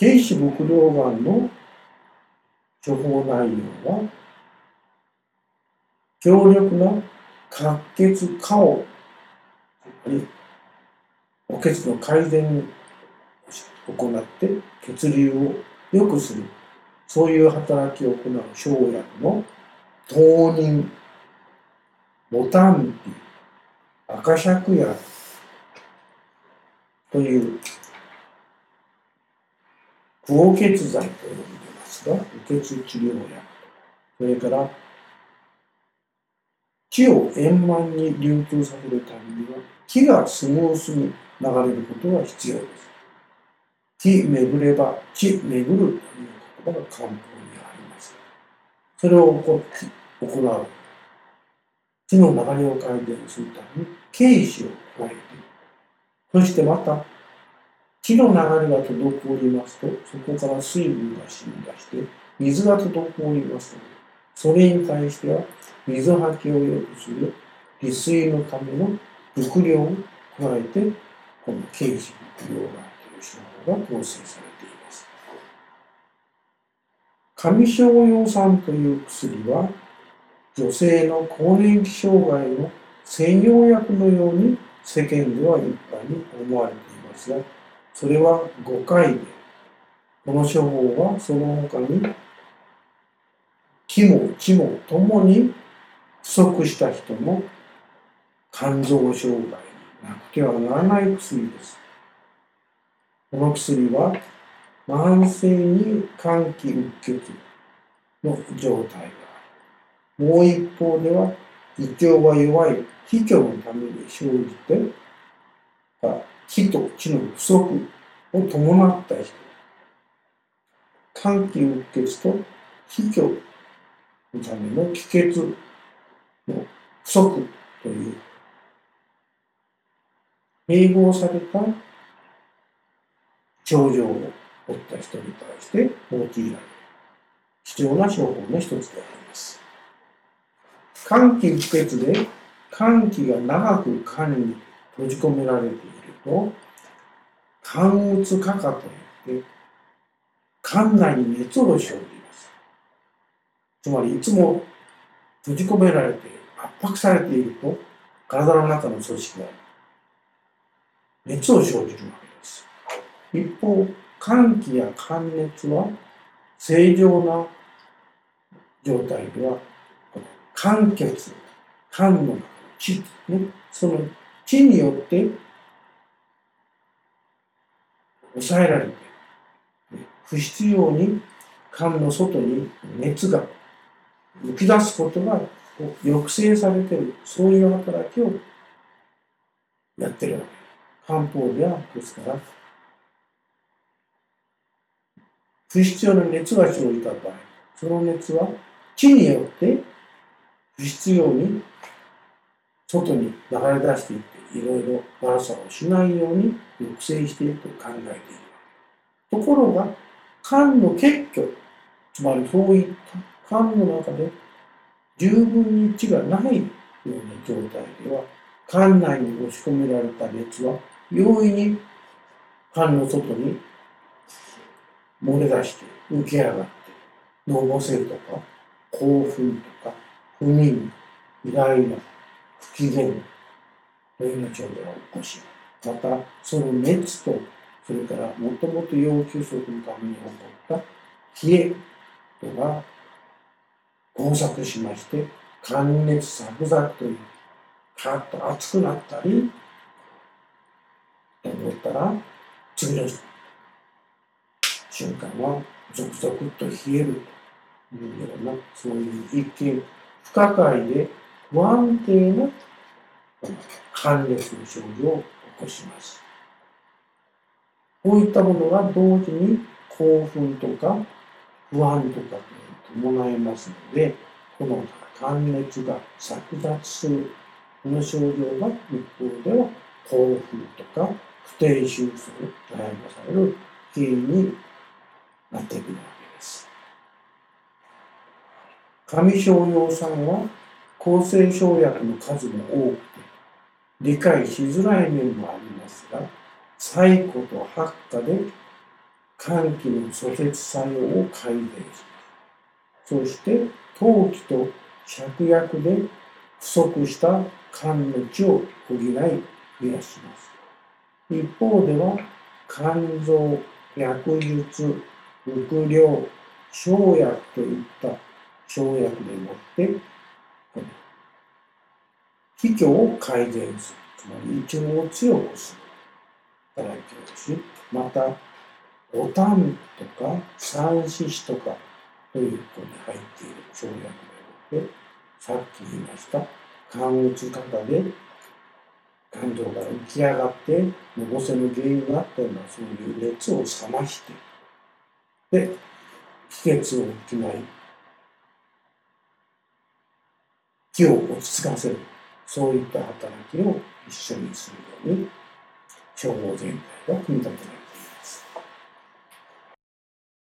原子木量がんの処方内容は、強力な滑血化を、お血の改善を行って血流を良くする、そういう働きを行う生薬の当人、ボタンピ、赤芍薬という高血剤と呼んでますが、輸血治療薬。それから、気を円満に流通させるためには、気がスムースに流れることが必要です。気巡れば気巡るという言葉が漢方にあります。それを行う。気の流れを改善するために、軽視を加えて、そしてまた、気の流れが滞りますと、そこから水分が染み出して、水が滞りますので、それに対しては、水はきを良くする利水のための伏量を加えて、この軽視伏量がという手法が構成されています。上昇用酸という薬は、女性の更年期障害の専用薬のように世間では一般に思われていますが、それは5回で、この処方はその他に、気も血もともに不足した人も肝臓障害になくてはならない薬です。この薬は慢性に肝気鬱血の状態があるもう一方では胃腸が弱い気虚のために生じて気と気の不足を伴った人、肝気鬱血と気虚のための気血の不足という、併合された症状を負った人に対して用いられる貴重な処方の一つであります。肝気鬱血で肝気が長く肝に閉じ込められていると、肝鬱化下といって、肝内に熱を生じます。つまり、いつも閉じ込められて圧迫されていると、体の中の組織が熱を生じるわけです。一方、肝気や肝熱は正常な状態では、肝血、肝の中の血、ね、その血によって抑えられて、不必要に肝の外に熱が浮き出すことが抑制されている、そういう働きをやってるわけ。漢方では、ですから、不必要な熱が生じた場合、その熱は地によって不必要に外に流れ出していって、いろいろ悪さをしないように抑制していると考えている。ところが、肝の結虚、つまりそういった肝の中で十分に血がないような状態では、肝内に押し込められた熱は容易に肝の外に漏れ出して浮き上がって、脳母性とか興奮とか不眠、イライラ、不機嫌のような症状を起こし、またその熱とそれからもともと要求するために起こった冷えとが交錯しまして、寒熱錯雑という、カーッと熱くなったり、と思ったら、次の瞬間は続々と冷えるというような、そういう一見不可解で不安定な寒熱の症状を起こします。こういったものが同時に興奮とか不安とかに伴いますので、この寒熱が錯雑する、この症状が一方では興奮とか不定収縮、悩まされる原因になっていくわけです。上昇用酸は抗生生薬の数も多くて、理解しづらい面もありますが、最古と八花で寒気の阻絶作用を改善します。そして陶器と芍薬で不足した肝の血を補い増やします。一方では肝臓、薬術、伏量、生薬といった生薬でもって気虚を改善する。つまり胃腸を強くする。働きをし、また、おたんとか三四子とかということに入っている生薬でもって、さっき言いました、肝打つ方で肝臓が浮き上がってのぼせの原因があったようなそういう熱を冷ましてで気血を補い気を落ち着かせるそういった働きを一緒にするように消防全体が組み立てられ